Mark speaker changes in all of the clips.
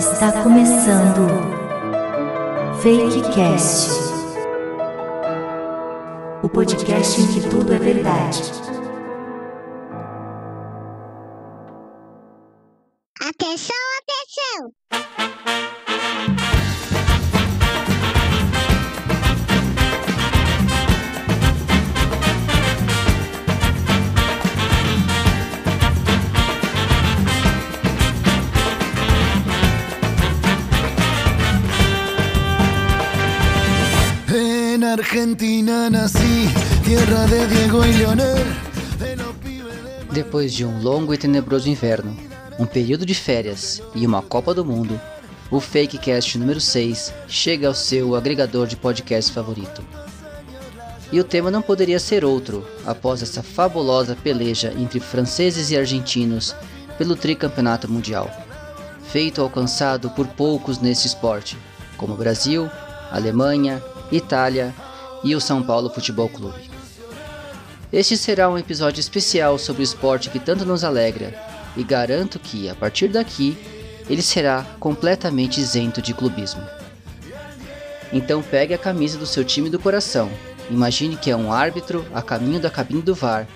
Speaker 1: Está começando Fakecast, o podcast em que tudo é verdade.
Speaker 2: Argentina nací, tierra de Diego y Leonel.
Speaker 3: Depois de um longo e tenebroso inverno, um período de férias e uma Copa do Mundo, o Fakecast número 6 chega ao seu agregador de podcast favorito. E o tema não poderia ser outro após essa fabulosa peleja entre franceses e argentinos pelo tricampeonato mundial, feito alcançado por poucos nesse esporte, como Brasil, Alemanha, Itália e o São Paulo Futebol Clube. Este será um episódio especial sobre o esporte que tanto nos alegra, e garanto que, a partir daqui, ele será completamente isento de clubismo. Então pegue a camisa do seu time do coração, imagine que é um árbitro a caminho da cabine do VAR,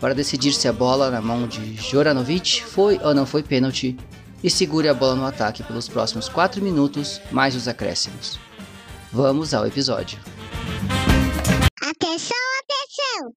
Speaker 3: para decidir se a bola na mão de Joranovic foi ou não foi pênalti, e segure a bola no ataque pelos próximos 4 minutos, mais os acréscimos. Vamos ao episódio.
Speaker 4: Atenção, atenção!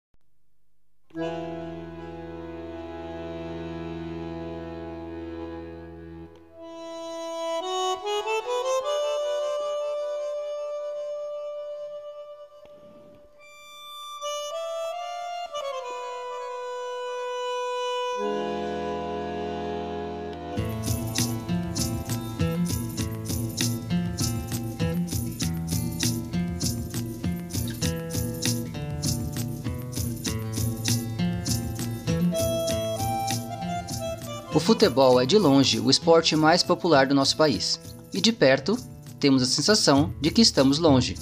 Speaker 3: Futebol é de longe o esporte mais popular do nosso país, e de perto temos a sensação de que estamos longe.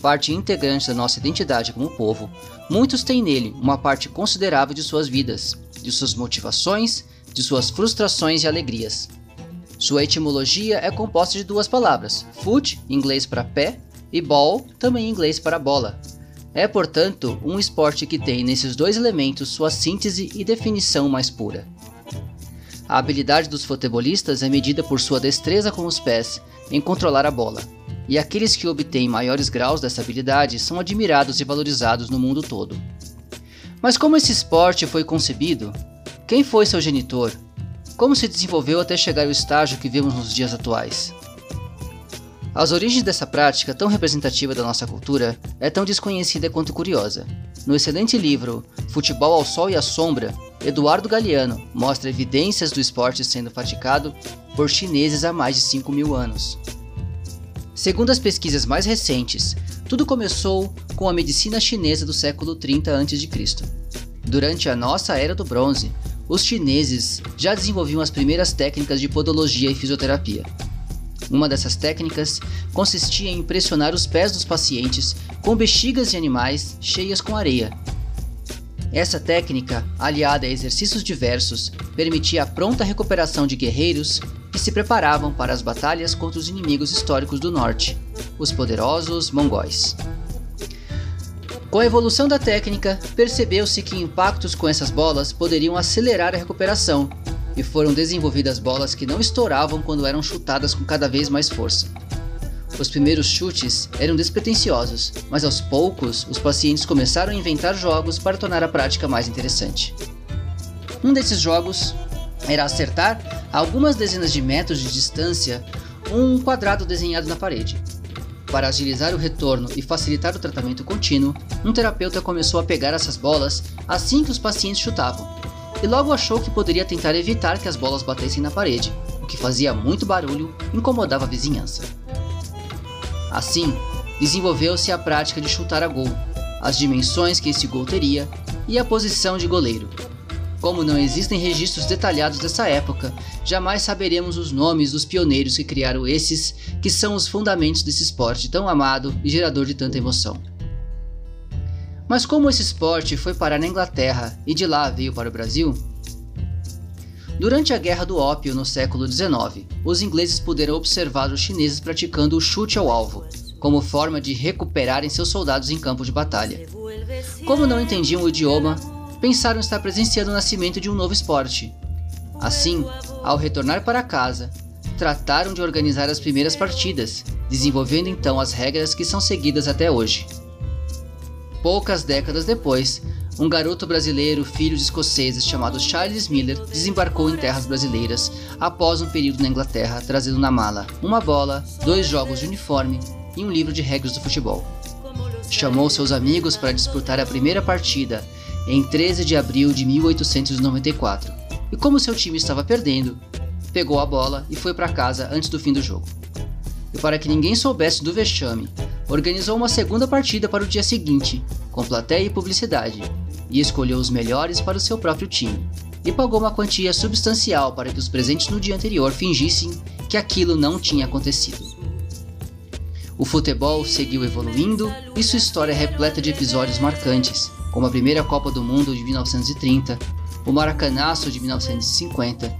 Speaker 3: Parte integrante da nossa identidade como povo, muitos têm nele uma parte considerável de suas vidas, de suas motivações, de suas frustrações e alegrias. Sua etimologia é composta de duas palavras: foot, inglês para pé, e ball, também inglês para bola. É, portanto, um esporte que tem nesses dois elementos sua síntese e definição mais pura. A habilidade dos futebolistas é medida por sua destreza com os pés em controlar a bola, e aqueles que obtêm maiores graus dessa habilidade são admirados e valorizados no mundo todo. Mas como esse esporte foi concebido? Quem foi seu genitor? Como se desenvolveu até chegar ao estágio que vemos nos dias atuais? As origens dessa prática tão representativa da nossa cultura é tão desconhecida quanto curiosa. No excelente livro Futebol ao Sol e à Sombra, Eduardo Galeano mostra evidências do esporte sendo praticado por chineses há mais de 5 mil anos. Segundo as pesquisas mais recentes, tudo começou com a medicina chinesa do século 30 a.C. Durante a nossa Era do Bronze, os chineses já desenvolviam as primeiras técnicas de podologia e fisioterapia. Uma dessas técnicas consistia em pressionar os pés dos pacientes com bexigas de animais cheias com areia. Essa técnica, aliada a exercícios diversos, permitia a pronta recuperação de guerreiros que se preparavam para as batalhas contra os inimigos históricos do norte, os poderosos mongóis. Com a evolução da técnica, percebeu-se que impactos com essas bolas poderiam acelerar a recuperação, e foram desenvolvidas bolas que não estouravam quando eram chutadas com cada vez mais força. Os primeiros chutes eram despretensiosos, mas aos poucos os pacientes começaram a inventar jogos para tornar a prática mais interessante. Um desses jogos era acertar a algumas dezenas de metros de distância um quadrado desenhado na parede. Para agilizar o retorno e facilitar o tratamento contínuo, um terapeuta começou a pegar essas bolas assim que os pacientes chutavam, e logo achou que poderia tentar evitar que as bolas batessem na parede, o que fazia muito barulho e incomodava a vizinhança. Assim, desenvolveu-se a prática de chutar a gol, as dimensões que esse gol teria e a posição de goleiro. Como não existem registros detalhados dessa época, jamais saberemos os nomes dos pioneiros que criaram esses que são os fundamentos desse esporte tão amado e gerador de tanta emoção. Mas como esse esporte foi parar na Inglaterra e de lá veio para o Brasil? Durante a Guerra do Ópio no século XIX, os ingleses puderam observar os chineses praticando o chute ao alvo, como forma de recuperarem seus soldados em campo de batalha. Como não entendiam o idioma, pensaram estar presenciando o nascimento de um novo esporte. Assim, ao retornar para casa, trataram de organizar as primeiras partidas, desenvolvendo então as regras que são seguidas até hoje. Poucas décadas depois, um garoto brasileiro, filho de escoceses chamado Charles Miller, desembarcou em terras brasileiras após um período na Inglaterra, trazendo na mala uma bola, dois jogos de uniforme e um livro de regras do futebol. Chamou seus amigos para disputar a primeira partida em 13 de abril de 1894, e como seu time estava perdendo, pegou a bola e foi para casa antes do fim do jogo. E para que ninguém soubesse do vexame, organizou uma segunda partida para o dia seguinte, com plateia e publicidade, e escolheu os melhores para o seu próprio time, e pagou uma quantia substancial para que os presentes no dia anterior fingissem que aquilo não tinha acontecido. O futebol seguiu evoluindo e sua história é repleta de episódios marcantes, como a primeira Copa do Mundo de 1930, o Maracanaço de 1950,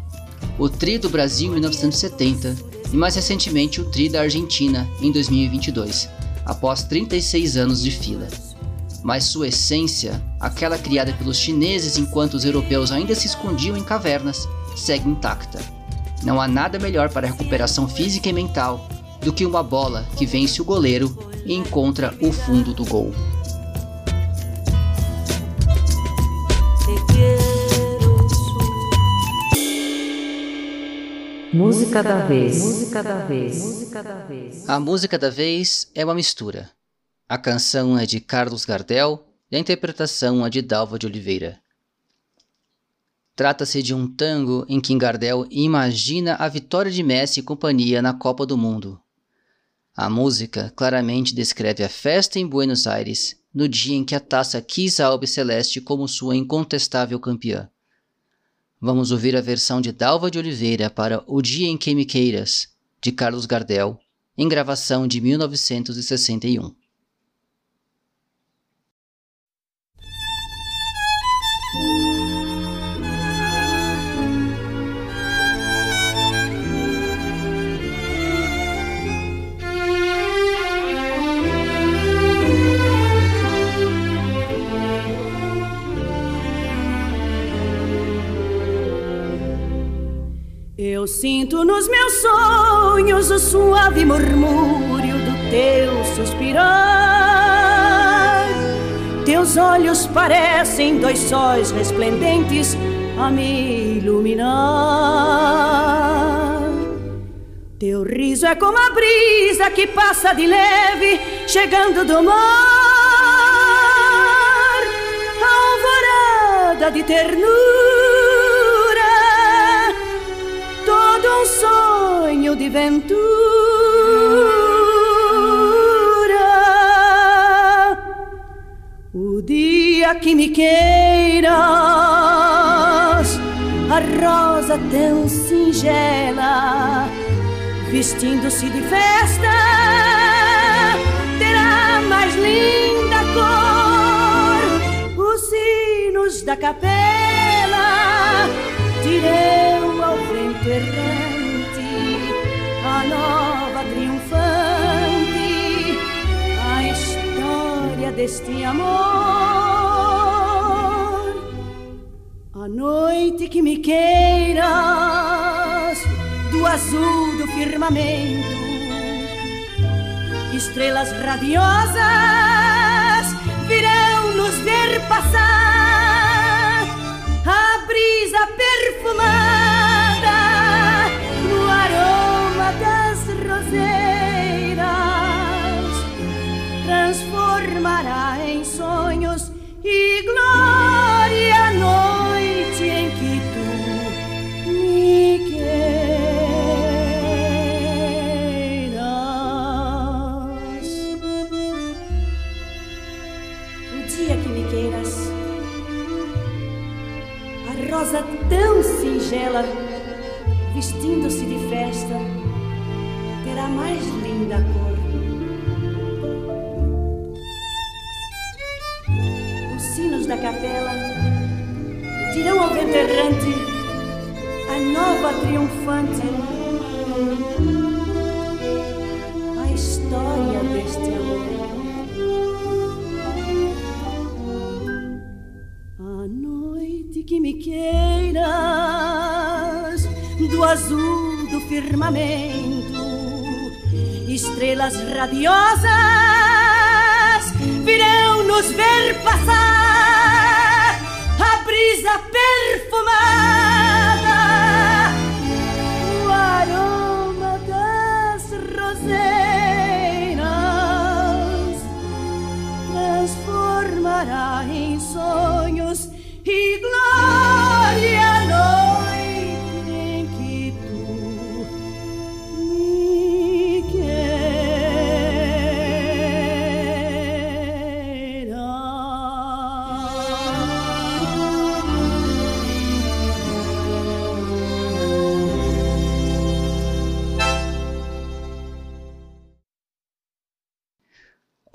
Speaker 3: o Tri do Brasil em 1970 e mais recentemente o Tri da Argentina em 2022, após 36 anos de fila. Mas sua essência, aquela criada pelos chineses enquanto os europeus ainda se escondiam em cavernas, segue intacta. Não há nada melhor para a recuperação física e mental do que uma bola que vence o goleiro e encontra o fundo do gol.
Speaker 1: Música da vez. Música da vez. Música da vez.
Speaker 3: A música da vez é uma mistura. A canção é de Carlos Gardel e a interpretação é de Dalva de Oliveira. Trata-se de um tango em que Gardel imagina a vitória de Messi e companhia na Copa do Mundo. A música claramente descreve a festa em Buenos Aires no dia em que a taça quis a Albe Celeste como sua incontestável campeã. Vamos ouvir a versão de Dalva de Oliveira para O Dia em que Me Queiras, de Carlos Gardel, em gravação de 1961.
Speaker 5: Sinto nos meus sonhos o suave murmúrio do teu suspirar. Teus olhos parecem dois sóis resplendentes a me iluminar. Teu riso é como a brisa que passa de leve, chegando do mar. Alvorada de ternura sonho de ventura. O dia que me queiras, a rosa tão singela, vestindo-se de festa, terá mais linda cor. Os sinos da capela dirão ao vento errante nova triunfante, a história deste amor. A noite que me queiras do azul do firmamento, estrelas radiosas virão nos ver passar. Rosa tão singela, vestindo-se de festa, terá mais linda cor. Os sinos da capela dirão ao vento errante, a nova triunfante, a história deste amor. Que me queiras do azul do firmamento, estrelas radiosas virão nos ver passar a brisa perfumada,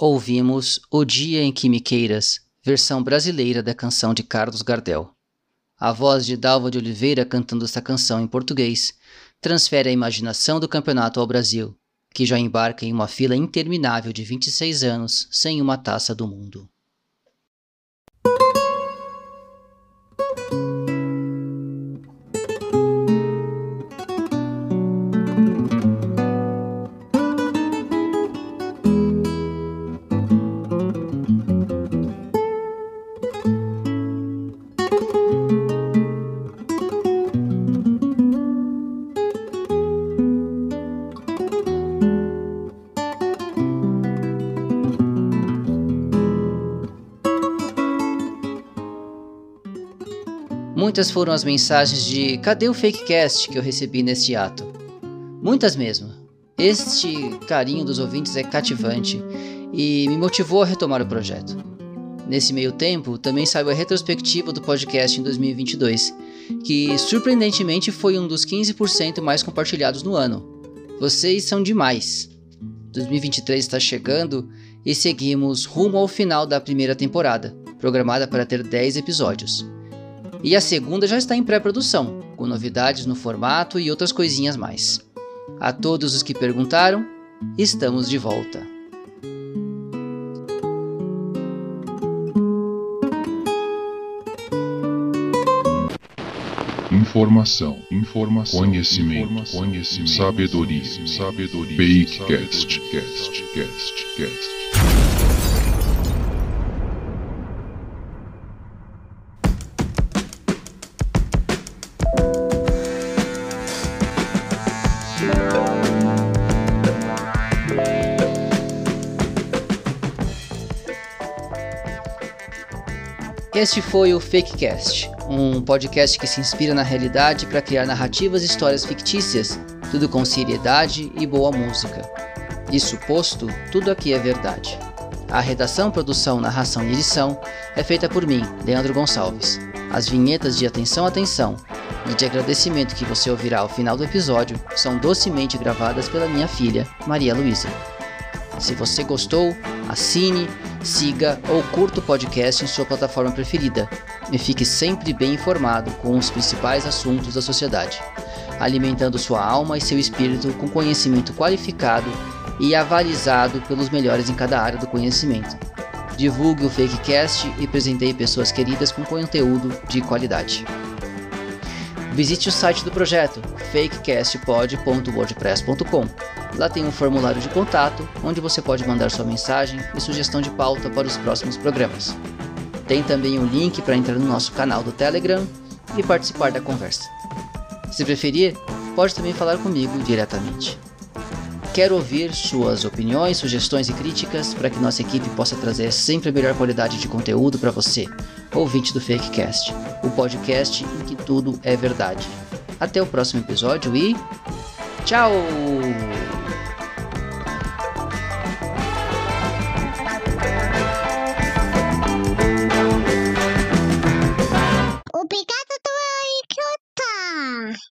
Speaker 3: Ouvimos O Dia em que Me Queiras, versão brasileira da canção de Carlos Gardel. A voz de Dalva de Oliveira cantando esta canção em português transfere a imaginação do campeonato ao Brasil, que já embarca em uma fila interminável de 26 anos sem uma taça do mundo. Muitas foram as mensagens de cadê o fakecast que eu recebi neste ato. Muitas mesmo. Este carinho dos ouvintes é cativante e me motivou a retomar o projeto. Nesse meio tempo, também saiu a retrospectiva do podcast em 2022, que surpreendentemente foi um dos 15% mais compartilhados no ano. Vocês são demais! 2023 está chegando e seguimos rumo ao final da primeira temporada, programada para ter 10 episódios. E a segunda já está em pré-produção, com novidades no formato e outras coisinhas mais. A todos os que perguntaram, estamos de volta.
Speaker 6: Informação, informação, conhecimento, conhecimento, sabedoria, sabedoria, fakecast, cast, cast, cast.
Speaker 3: Este foi o Fakecast, um podcast que se inspira na realidade para criar narrativas e histórias fictícias, tudo com seriedade e boa música. Isso posto, tudo aqui é verdade. A redação, produção, narração e edição é feita por mim, Leandro Gonçalves. As vinhetas de atenção, atenção e de agradecimento que você ouvirá ao final do episódio são docemente gravadas pela minha filha, Maria Luísa. Se você gostou, assine, siga ou curta o podcast em sua plataforma preferida e fique sempre bem informado com os principais assuntos da sociedade, alimentando sua alma e seu espírito com conhecimento qualificado e avalizado pelos melhores em cada área do conhecimento. Divulgue o Fakecast e presenteie pessoas queridas com conteúdo de qualidade. Visite o site do projeto fakecastpod.wordpress.com. Lá tem um formulário de contato onde você pode mandar sua mensagem e sugestão de pauta para os próximos programas. Tem também um link para entrar no nosso canal do Telegram e participar da conversa. Se preferir, pode também falar comigo diretamente. Quero ouvir suas opiniões, sugestões e críticas para que nossa equipe possa trazer sempre a melhor qualidade de conteúdo para você, ouvinte do Fakecast, o podcast em que tudo é verdade. Até o próximo episódio e. Tchau!